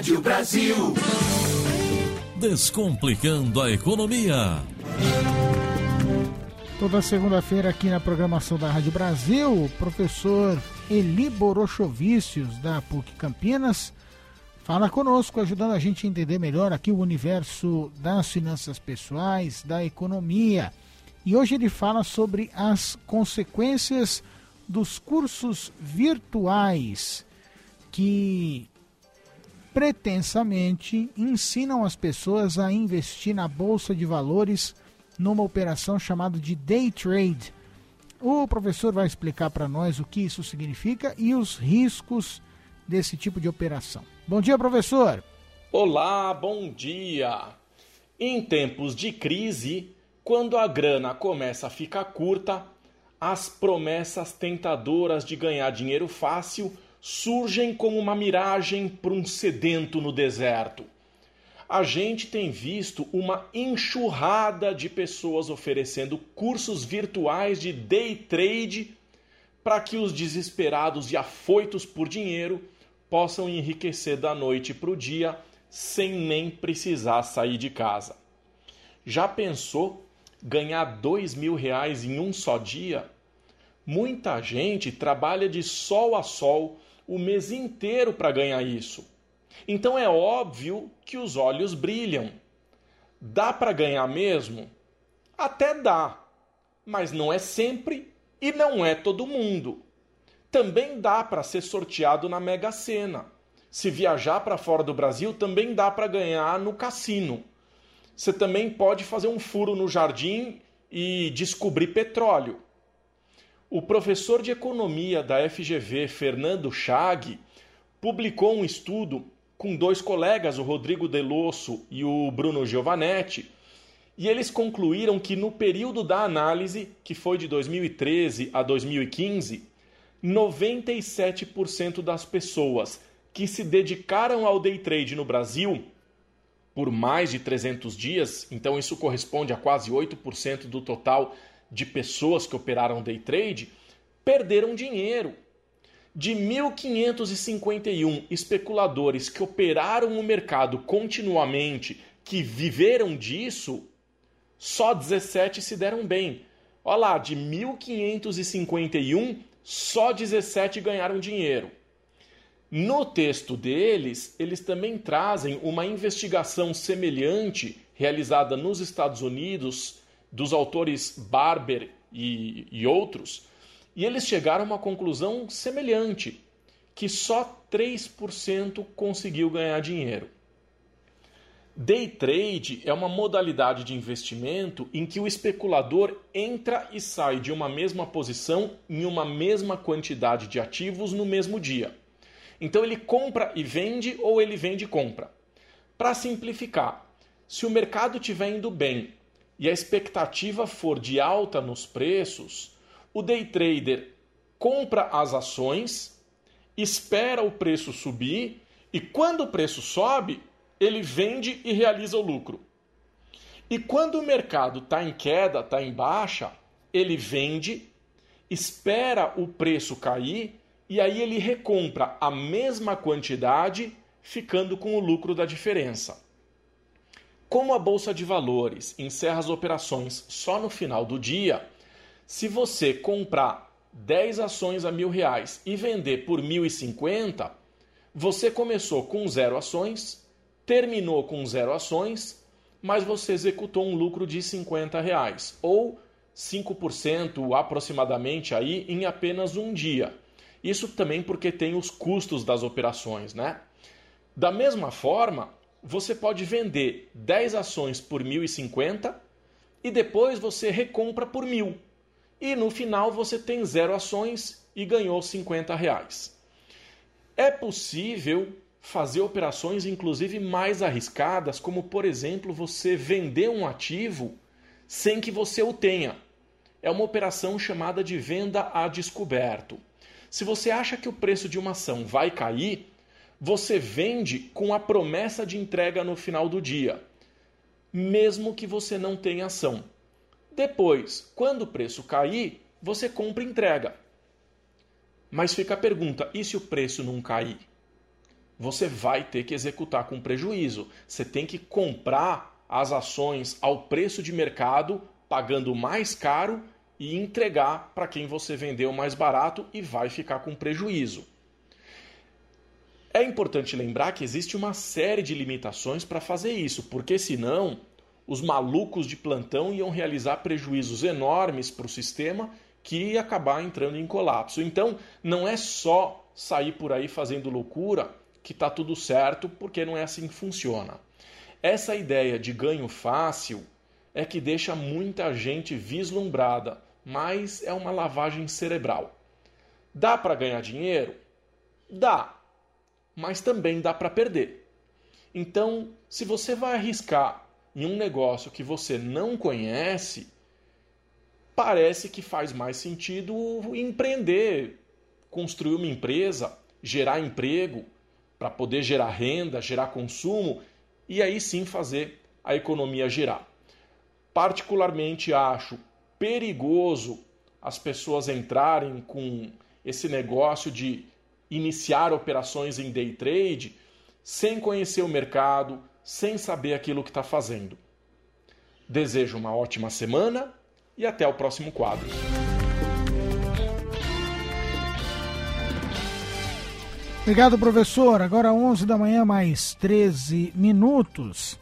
Rádio Brasil. Descomplicando a economia. Toda segunda-feira aqui na programação da Rádio Brasil, o professor Eli Borochovicius, da PUC Campinas, fala conosco, ajudando a gente a entender melhor aqui o universo das finanças pessoais, da economia. E hoje ele fala sobre as consequências dos cursos virtuais que pretensamente ensinam as pessoas a investir na bolsa de valores numa operação chamada de day trade. O professor vai explicar para nós o que isso significa e os riscos desse tipo de operação. Bom dia, professor. Olá, bom dia. Em tempos de crise, quando a grana começa a ficar curta, as promessas tentadoras de ganhar dinheiro fácil surgem como uma miragem para um sedento no deserto. A gente tem visto uma enxurrada de pessoas oferecendo cursos virtuais de day trade para que os desesperados e afoitos por dinheiro possam enriquecer da noite para o dia sem nem precisar sair de casa. Já pensou ganhar dois mil reais em um só dia? Muita gente trabalha de sol a sol o mês inteiro para ganhar isso. Então é óbvio que os olhos brilham. Dá para ganhar mesmo? Até dá, mas não é sempre e não é todo mundo. Também dá para ser sorteado na Mega Sena. Se viajar para fora do Brasil, também dá para ganhar no cassino. Você também pode fazer um furo no jardim e descobrir petróleo. O professor de economia da FGV, Fernando Chag, publicou um estudo com dois colegas, o Rodrigo Delosso e o Bruno Giovanetti, e eles concluíram que no período da análise, que foi de 2013 a 2015, 97% das pessoas que se dedicaram ao day trade no Brasil por mais de 300 dias, então isso corresponde a quase 8% do total de pessoas que operaram day trade perderam dinheiro. De 1.551 especuladores que operaram o mercado continuamente, que viveram disso, só 17 se deram bem. Olha lá, de 1.551, só 17 ganharam dinheiro. No texto deles, eles também trazem uma investigação semelhante realizada nos Estados Unidos dos autores Barber e, e outros, e eles chegaram a uma conclusão semelhante, que só 3% conseguiu ganhar dinheiro. Day trade é uma modalidade de investimento em que o especulador entra e sai de uma mesma posição em uma mesma quantidade de ativos no mesmo dia. Então ele compra e vende ou ele vende e compra. Para simplificar, se o mercado estiver indo bem e a expectativa for de alta nos preços, o day trader compra as ações, espera o preço subir e quando o preço sobe, ele vende e realiza o lucro. E quando o mercado está em queda, está em baixa, ele vende, espera o preço cair e aí ele recompra a mesma quantidade, ficando com o lucro da diferença. Como a bolsa de valores encerra as operações só no final do dia, se você comprar 10 ações a mil reais e vender por 1.050, você começou com zero ações, terminou com zero ações, mas você executou um lucro de 50 reais, ou 5% aproximadamente aí em apenas um dia. Isso também porque tem os custos das operações, né? Da mesma forma, você pode vender 10 ações por 1.050 e depois você recompra por mil. E no final você tem zero ações e ganhou 50 reais. É possível fazer operações inclusive mais arriscadas, como por exemplo você vender um ativo sem que você o tenha. É uma operação chamada de venda a descoberto. Se você acha que o preço de uma ação vai cair, você vende com a promessa de entrega no final do dia, mesmo que você não tenha ação. Depois, quando o preço cair, você compra e entrega. Mas fica a pergunta: e se o preço não cair? você vai ter que executar com prejuízo. Você tem que comprar as ações ao preço de mercado, pagando mais caro e entregar para quem você vendeu mais barato e vai ficar com prejuízo. É importante lembrar que existe uma série de limitações para fazer isso, porque senão os malucos de plantão iam realizar prejuízos enormes para o sistema que ia acabar entrando em colapso. Então, não é só sair por aí fazendo loucura que está tudo certo, porque não é assim que funciona. Essa ideia de ganho fácil é que deixa muita gente vislumbrada, mas é uma lavagem cerebral. Dá para ganhar dinheiro? Dá, mas também dá para perder. Então, se você vai arriscar em um negócio que você não conhece, parece que faz mais sentido empreender, construir uma empresa, gerar emprego, para poder gerar renda, gerar consumo e aí sim fazer a economia girar. Particularmente acho perigoso as pessoas entrarem com esse negócio de iniciar operações em day trade sem conhecer o mercado, sem saber aquilo que está fazendo. Desejo uma ótima semana e até o próximo quadro. Obrigado, professor. Agora 11 da manhã, mais 13 minutos.